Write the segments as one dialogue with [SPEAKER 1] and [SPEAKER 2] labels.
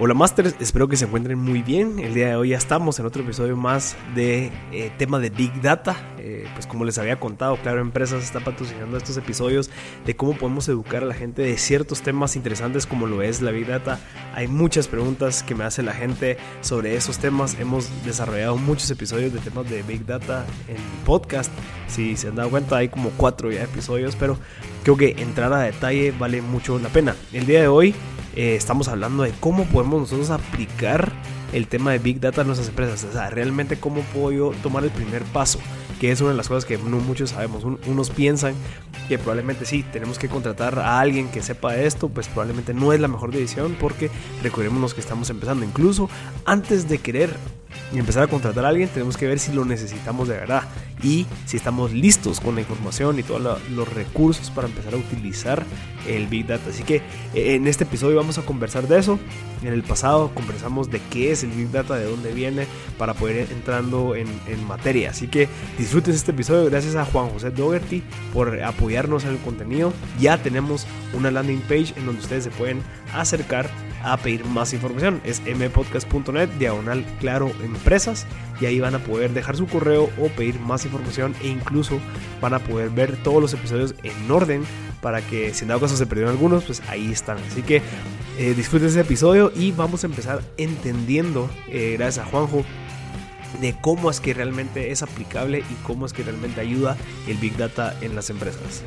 [SPEAKER 1] Hola Masters, espero que se encuentren muy bien. El día de hoy ya estamos en otro episodio más de eh, tema de Big Data. Eh, pues como les había contado, Claro Empresas está patrocinando estos episodios de cómo podemos educar a la gente de ciertos temas interesantes como lo es la Big Data. Hay muchas preguntas que me hace la gente sobre esos temas. Hemos desarrollado muchos episodios de temas de Big Data en podcast. Si se han dado cuenta, hay como cuatro ya episodios, pero creo que entrar a detalle vale mucho la pena. El día de hoy eh, estamos hablando de cómo podemos nosotros aplicar el tema de Big Data en nuestras empresas. O sea, realmente cómo puedo yo tomar el primer paso, que es una de las cosas que no muchos sabemos. unos piensan que probablemente sí, tenemos que contratar a alguien que sepa esto, pues probablemente no es la mejor decisión porque recordemos que estamos empezando. Incluso antes de querer empezar a contratar a alguien, tenemos que ver si lo necesitamos de verdad y si estamos listos con la información y todos los recursos para empezar a utilizar el Big Data. Así que eh, en este episodio vamos a conversar de eso. En el pasado conversamos de qué es el Big Data, de dónde viene, para poder ir entrando en, en materia. Así que disfruten este episodio. Gracias a Juan José Dougherty por apoyarnos en el contenido. Ya tenemos una landing page en donde ustedes se pueden acercar a pedir más información. Es mpodcast.net, diagonal claro empresas, y ahí van a poder dejar su correo o pedir más información e incluso van a poder ver todos los episodios en orden para que si en dado caso se perdieron algunos, pues ahí están. Así que eh, disfruten ese episodio y vamos a empezar entendiendo, eh, gracias a Juanjo, de cómo es que realmente es aplicable y cómo es que realmente ayuda el Big Data en las empresas.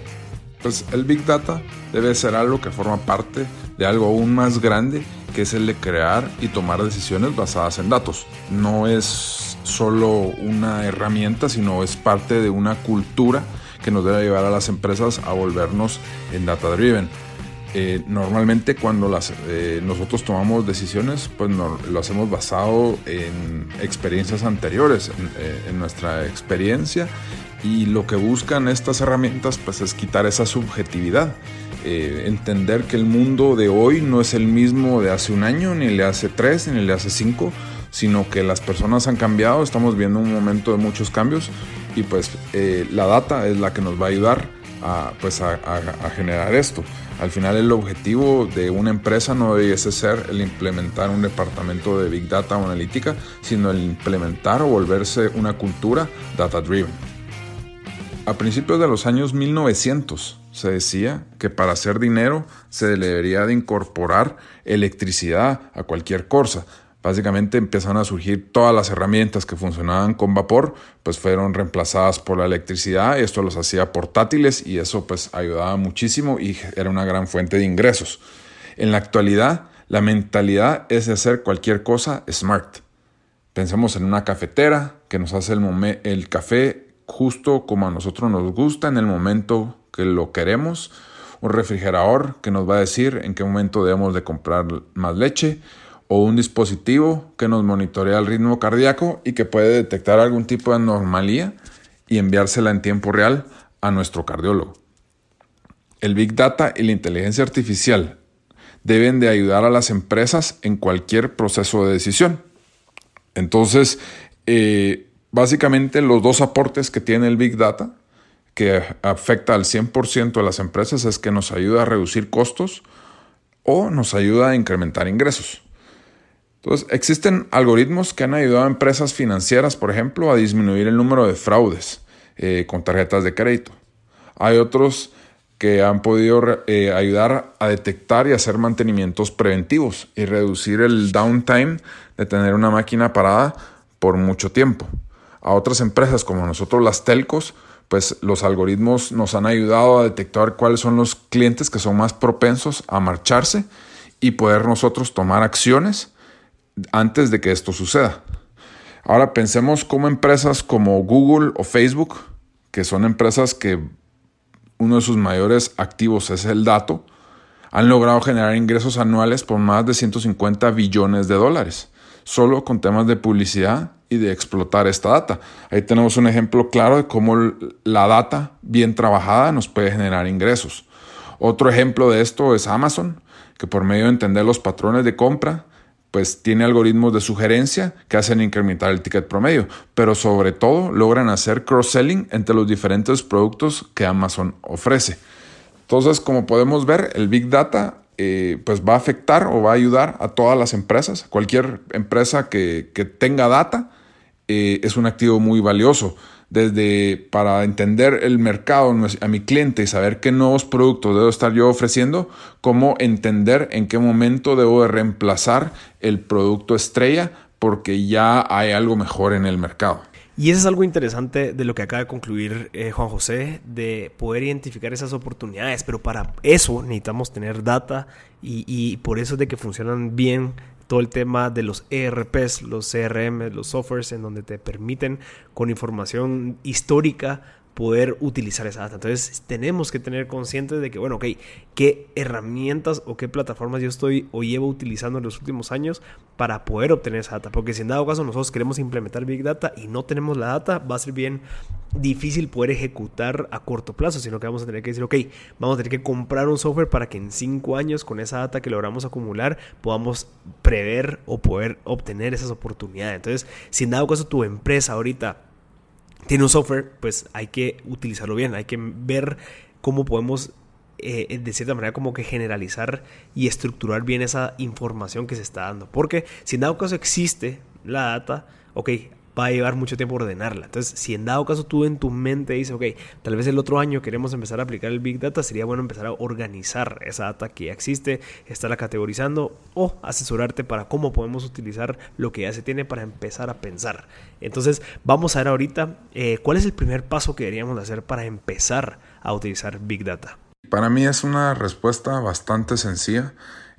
[SPEAKER 2] Pues el Big Data debe ser algo que forma parte de algo aún más grande, que es el de crear y tomar decisiones basadas en datos. No es solo una herramienta, sino es parte de una cultura que nos debe llevar a las empresas a volvernos en data driven. Eh, normalmente cuando las, eh, nosotros tomamos decisiones, pues lo hacemos basado en experiencias anteriores, en, eh, en nuestra experiencia y lo que buscan estas herramientas pues es quitar esa subjetividad. Eh, entender que el mundo de hoy no es el mismo de hace un año, ni el de hace tres, ni el de hace cinco, sino que las personas han cambiado, estamos viendo un momento de muchos cambios y pues eh, la data es la que nos va a ayudar a, pues a, generar esto. Al final el objetivo de una empresa no debe ser el implementar un departamento de Big Data o analítica, sino el implementar o volverse una cultura data driven. A principios de los años 1900 se decía que para hacer dinero se debería de incorporar electricidad a cualquier cosa. Básicamente empezaron a surgir todas las herramientas que funcionaban con vapor, pues fueron reemplazadas por la electricidad, esto los hacía portátiles y eso pues ayudaba muchísimo y era una gran fuente de ingresos. En la actualidad, la mentalidad es de hacer cualquier cosa smart. Pensemos en una cafetera que nos hace el café justo como a nosotros nos gusta en el momento que lo queremos, un refrigerador que nos va a decir en qué momento debemos de comprar más leche, o un dispositivo que nos monitorea el ritmo cardíaco y que puede detectar algún tipo de anomalía y enviársela en tiempo real a nuestro cardiólogo. El Big Data y la inteligencia artificial deben de ayudar a las empresas en cualquier proceso de decisión. Entonces, eh, Básicamente los dos aportes que tiene el Big Data, que afecta al 100% de las empresas, es que nos ayuda a reducir costos o nos ayuda a incrementar ingresos. Entonces, existen algoritmos que han ayudado a empresas financieras, por ejemplo, a disminuir el número de fraudes eh, con tarjetas de crédito. Hay otros que han podido eh, ayudar a detectar y hacer mantenimientos preventivos y reducir el downtime de tener una máquina parada por mucho tiempo a otras empresas como nosotros las telcos, pues los algoritmos nos han ayudado a detectar cuáles son los clientes que son más propensos a marcharse y poder nosotros tomar acciones antes de que esto suceda. Ahora pensemos como empresas como Google o Facebook, que son empresas que uno de sus mayores activos es el dato, han logrado generar ingresos anuales por más de 150 billones de dólares, solo con temas de publicidad y de explotar esta data. Ahí tenemos un ejemplo claro de cómo la data bien trabajada nos puede generar ingresos. Otro ejemplo de esto es Amazon, que por medio de entender los patrones de compra, pues tiene algoritmos de sugerencia que hacen incrementar el ticket promedio, pero sobre todo logran hacer cross-selling entre los diferentes productos que Amazon ofrece. Entonces, como podemos ver, el Big Data eh, pues va a afectar o va a ayudar a todas las empresas. Cualquier empresa que, tenga data eh, es un activo muy valioso. Desde para entender el mercado a mi cliente y saber qué nuevos productos debo estar yo ofreciendo, como entender en qué momento debo de reemplazar el producto estrella porque ya hay algo mejor en el mercado.
[SPEAKER 1] Y eso es algo interesante de lo que acaba de concluir eh, Juan José, de poder identificar esas oportunidades, pero para eso necesitamos tener data y, por eso es de que funcionan bien todo el tema de los ERPs, los CRM, los softwares en donde te permiten con información histórica poder utilizar esa data. Entonces tenemos que tener conscientes de que, bueno, ok, qué herramientas o qué plataformas yo estoy o llevo utilizando en los últimos años para poder obtener esa data. Porque si en dado caso nosotros queremos implementar Big Data y no tenemos la data, va a ser bien difícil poder ejecutar a corto plazo, sino que vamos a tener que decir, ok, vamos a tener que comprar un software para que en cinco años con esa data que logramos acumular podamos prever o poder obtener esas oportunidades. Entonces, si en dado caso tu empresa ahorita tiene un software, pues hay que utilizarlo bien, hay que ver cómo podemos eh, de cierta manera como que generalizar y estructurar bien esa información que se está dando. Porque si en dado caso existe la data, ok, va a llevar mucho tiempo ordenarla. Entonces, si en dado caso tú en tu mente dices, ok, tal vez el otro año queremos empezar a aplicar el Big Data, sería bueno empezar a organizar esa data que ya existe, estarla categorizando o asesorarte para cómo podemos utilizar lo que ya se tiene para empezar a pensar. Entonces, vamos a ver ahorita eh, cuál es el primer paso que deberíamos hacer para empezar a utilizar Big Data.
[SPEAKER 2] Para mí es una respuesta bastante sencilla.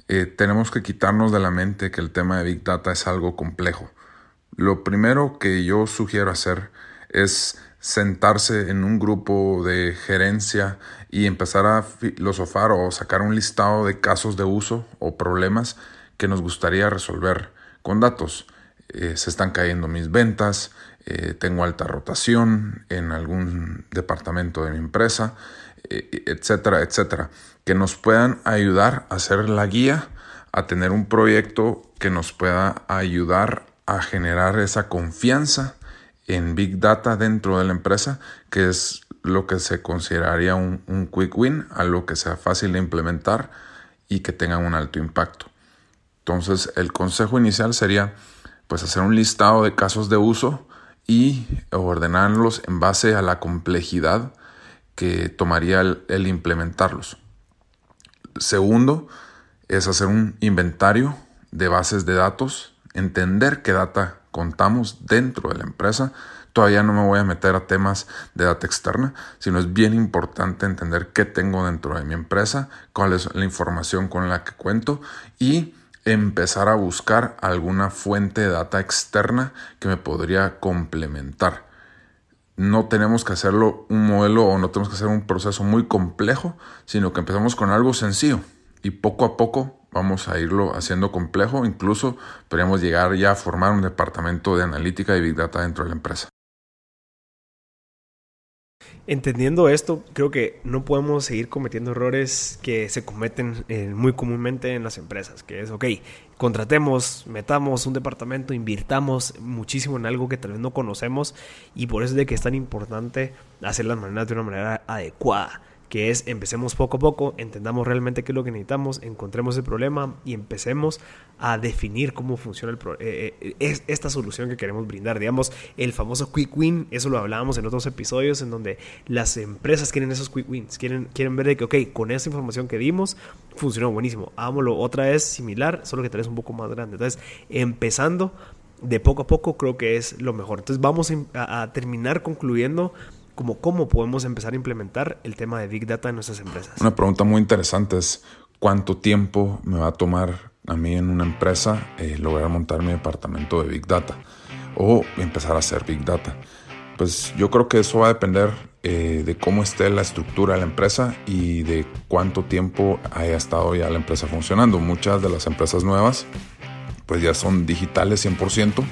[SPEAKER 2] Eh, tenemos que quitarnos de la mente que el tema de Big Data es algo complejo. Lo primero que yo sugiero hacer es sentarse en un grupo de gerencia y empezar a filosofar o sacar un listado de casos de uso o problemas que nos gustaría resolver con datos. Eh, se están cayendo mis ventas, eh, tengo alta rotación en algún departamento de mi empresa, eh, etcétera, etcétera, que nos puedan ayudar a hacer la guía, a tener un proyecto que nos pueda ayudar a generar esa confianza en Big Data dentro de la empresa, que es lo que se consideraría un, quick win, algo que sea fácil de implementar y que tenga un alto impacto. Entonces, el consejo inicial sería pues hacer un listado de casos de uso y ordenarlos en base a la complejidad que tomaría el implementarlos. Segundo, es hacer un inventario de bases de datos entender qué data contamos dentro de la empresa. Todavía no me voy a meter a temas de data externa, sino es bien importante entender qué tengo dentro de mi empresa, cuál es la información con la que cuento y empezar a buscar alguna fuente de data externa que me podría complementar. No tenemos que hacerlo un modelo o no tenemos que hacer un proceso muy complejo, sino que empezamos con algo sencillo y poco a poco vamos a irlo haciendo complejo, incluso podríamos llegar ya a formar un departamento de analítica y big data dentro de la empresa.
[SPEAKER 1] Entendiendo esto, creo que no podemos seguir cometiendo errores que se cometen eh, muy comúnmente en las empresas, que es, ok, contratemos, metamos un departamento, invirtamos muchísimo en algo que tal vez no conocemos y por eso es de que es tan importante hacer las maneras de una manera adecuada que es empecemos poco a poco, entendamos realmente qué es lo que necesitamos, encontremos el problema y empecemos a definir cómo funciona el eh, eh, es esta solución que queremos brindar. Digamos, el famoso quick win, eso lo hablábamos en otros episodios en donde las empresas quieren esos quick wins, quieren, quieren ver de que, ok, con esta información que dimos, funcionó buenísimo, hagámoslo otra vez similar, solo que tal vez un poco más grande. Entonces, empezando de poco a poco creo que es lo mejor. Entonces, vamos a terminar concluyendo como cómo podemos empezar a implementar el tema de Big Data en nuestras empresas.
[SPEAKER 2] Una pregunta muy interesante es cuánto tiempo me va a tomar a mí en una empresa eh, lograr montar mi departamento de Big Data o empezar a hacer Big Data. Pues yo creo que eso va a depender eh, de cómo esté la estructura de la empresa y de cuánto tiempo haya estado ya la empresa funcionando. Muchas de las empresas nuevas pues ya son digitales 100%,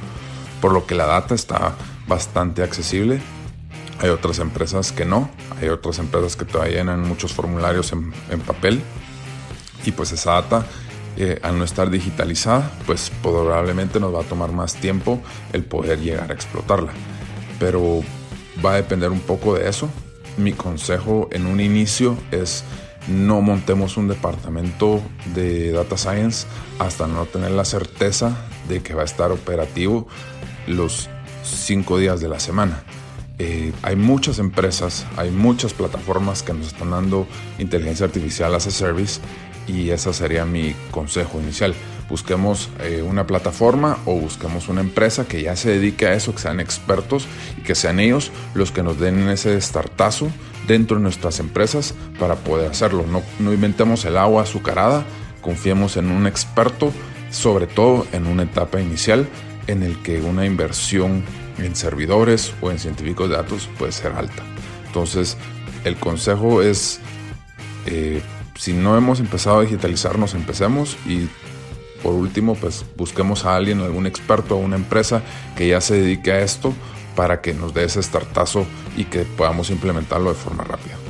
[SPEAKER 2] por lo que la data está bastante accesible hay otras empresas que no, hay otras empresas que todavía llenan muchos formularios en, papel y pues esa data eh, al no estar digitalizada pues probablemente nos va a tomar más tiempo el poder llegar a explotarla. Pero va a depender un poco de eso. Mi consejo en un inicio es no montemos un departamento de data science hasta no tener la certeza de que va a estar operativo los cinco días de la semana. Eh, hay muchas empresas, hay muchas plataformas que nos están dando inteligencia artificial as a service y ese sería mi consejo inicial. Busquemos eh, una plataforma o busquemos una empresa que ya se dedique a eso, que sean expertos y que sean ellos los que nos den ese startazo dentro de nuestras empresas para poder hacerlo. No, no inventemos el agua azucarada, confiemos en un experto, sobre todo en una etapa inicial en el que una inversión en servidores o en científicos de datos puede ser alta. Entonces, el consejo es, eh, si no hemos empezado a digitalizarnos, empecemos y por último, pues busquemos a alguien, algún experto o una empresa que ya se dedique a esto para que nos dé ese startazo y que podamos implementarlo de forma rápida.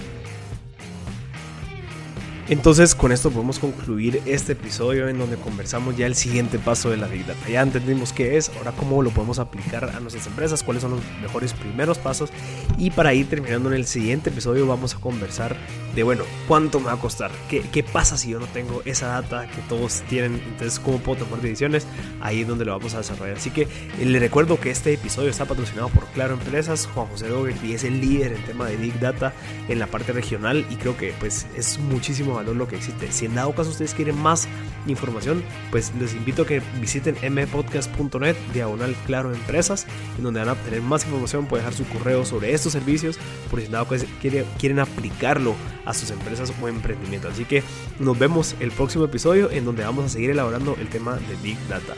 [SPEAKER 1] Entonces con esto podemos concluir este episodio en donde conversamos ya el siguiente paso de la Big Data. Ya entendimos qué es, ahora cómo lo podemos aplicar a nuestras empresas, cuáles son los mejores primeros pasos. Y para ir terminando en el siguiente episodio vamos a conversar de, bueno, cuánto me va a costar, qué, qué pasa si yo no tengo esa data que todos tienen, entonces cómo puedo tomar decisiones, ahí es donde lo vamos a desarrollar. Así que eh, le recuerdo que este episodio está patrocinado por Claro Empresas, Juan José Dougherty es el líder en tema de Big Data en la parte regional. Y creo que pues es muchísimo valor lo que existe. Si en dado caso ustedes quieren más información, pues les invito a que visiten mpodcast.net, diagonal claro empresas, en donde van a obtener más información, pueden dejar su correo sobre estos servicios, por si en dado caso quieren aplicarlo a sus empresas o emprendimientos. Así que nos vemos el próximo episodio en donde vamos a seguir elaborando el tema de Big Data.